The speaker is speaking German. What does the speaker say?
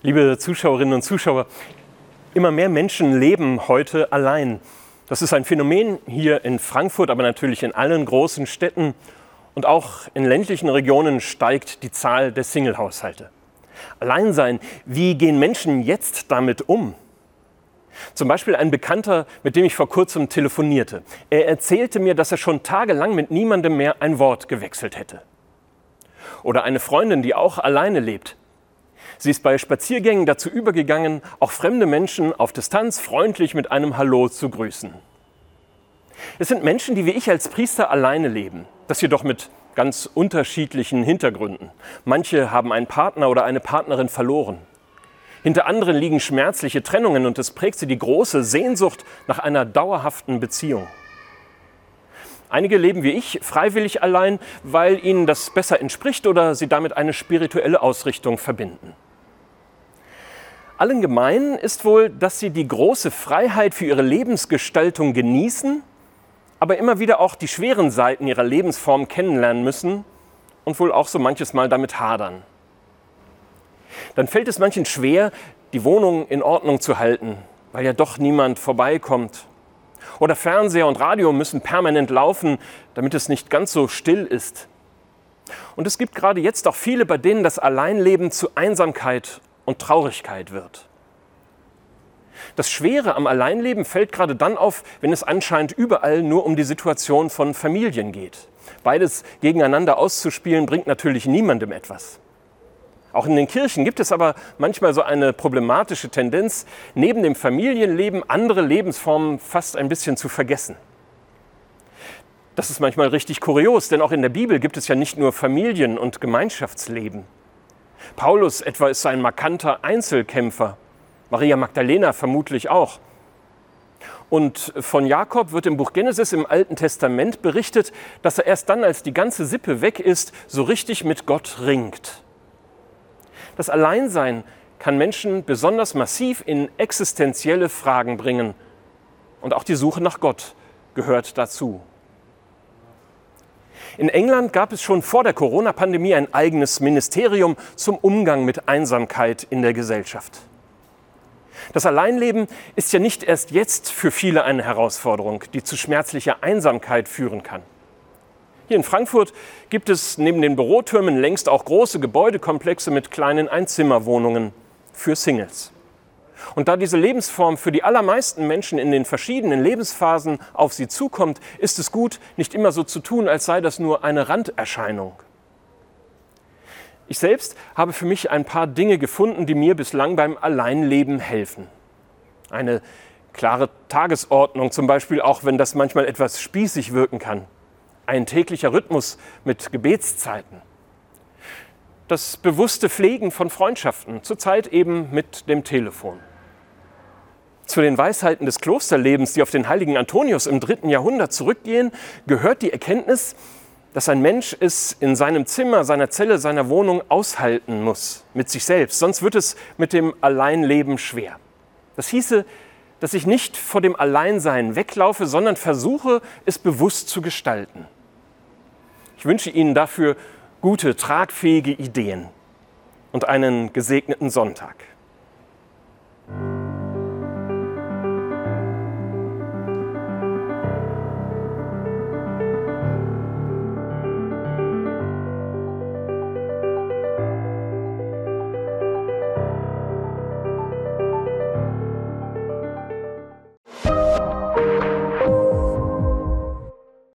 Liebe Zuschauerinnen und Zuschauer, immer mehr Menschen leben heute allein. Das ist ein Phänomen hier in Frankfurt, aber natürlich in allen großen Städten. Und auch in ländlichen Regionen steigt die Zahl der Single-Haushalte. Alleinsein, wie gehen Menschen jetzt damit um? Zum Beispiel ein Bekannter, mit dem ich vor kurzem telefonierte. Er erzählte mir, dass er schon tagelang mit niemandem mehr ein Wort gewechselt hätte. Oder eine Freundin, die auch alleine lebt. Sie ist bei Spaziergängen dazu übergegangen, auch fremde Menschen auf Distanz freundlich mit einem Hallo zu grüßen. Es sind Menschen, die wie ich als Priester alleine leben, das jedoch mit ganz unterschiedlichen Hintergründen. Manche haben einen Partner oder eine Partnerin verloren. Hinter anderen liegen schmerzliche Trennungen und es prägt sie die große Sehnsucht nach einer dauerhaften Beziehung. Einige leben wie ich freiwillig allein, weil ihnen das besser entspricht oder sie damit eine spirituelle Ausrichtung verbinden. Allen gemein ist wohl, dass sie die große Freiheit für ihre Lebensgestaltung genießen, aber immer wieder auch die schweren Seiten ihrer Lebensform kennenlernen müssen und wohl auch so manches Mal damit hadern. Dann fällt es manchen schwer, die Wohnung in Ordnung zu halten, weil ja doch niemand vorbeikommt oder Fernseher und Radio müssen permanent laufen, damit es nicht ganz so still ist. Und es gibt gerade jetzt auch viele, bei denen das Alleinleben zu Einsamkeit und Traurigkeit wird. Das Schwere am Alleinleben fällt gerade dann auf, wenn es anscheinend überall nur um die Situation von Familien geht. Beides gegeneinander auszuspielen bringt natürlich niemandem etwas. Auch in den Kirchen gibt es aber manchmal so eine problematische Tendenz, neben dem Familienleben andere Lebensformen fast ein bisschen zu vergessen. Das ist manchmal richtig kurios, denn auch in der Bibel gibt es ja nicht nur Familien- und Gemeinschaftsleben. Paulus etwa ist ein markanter Einzelkämpfer, Maria Magdalena vermutlich auch. Und von Jakob wird im Buch Genesis im Alten Testament berichtet, dass er erst dann, als die ganze Sippe weg ist, so richtig mit Gott ringt. Das Alleinsein kann Menschen besonders massiv in existenzielle Fragen bringen. Und auch die Suche nach Gott gehört dazu. In England gab es schon vor der Corona-Pandemie ein eigenes Ministerium zum Umgang mit Einsamkeit in der Gesellschaft. Das Alleinleben ist ja nicht erst jetzt für viele eine Herausforderung, die zu schmerzlicher Einsamkeit führen kann. Hier in Frankfurt gibt es neben den Bürotürmen längst auch große Gebäudekomplexe mit kleinen Einzimmerwohnungen für Singles. Und da diese Lebensform für die allermeisten Menschen in den verschiedenen Lebensphasen auf sie zukommt, ist es gut, nicht immer so zu tun, als sei das nur eine Randerscheinung. Ich selbst habe für mich ein paar Dinge gefunden, die mir bislang beim Alleinleben helfen. Eine klare Tagesordnung zum Beispiel, auch wenn das manchmal etwas spießig wirken kann ein täglicher Rhythmus mit Gebetszeiten. Das bewusste Pflegen von Freundschaften, zurzeit eben mit dem Telefon. Zu den Weisheiten des Klosterlebens, die auf den heiligen Antonius im dritten Jahrhundert zurückgehen, gehört die Erkenntnis, dass ein Mensch es in seinem Zimmer, seiner Zelle, seiner Wohnung aushalten muss mit sich selbst. Sonst wird es mit dem Alleinleben schwer. Das hieße, dass ich nicht vor dem Alleinsein weglaufe, sondern versuche, es bewusst zu gestalten. Ich wünsche Ihnen dafür gute, tragfähige Ideen und einen gesegneten Sonntag.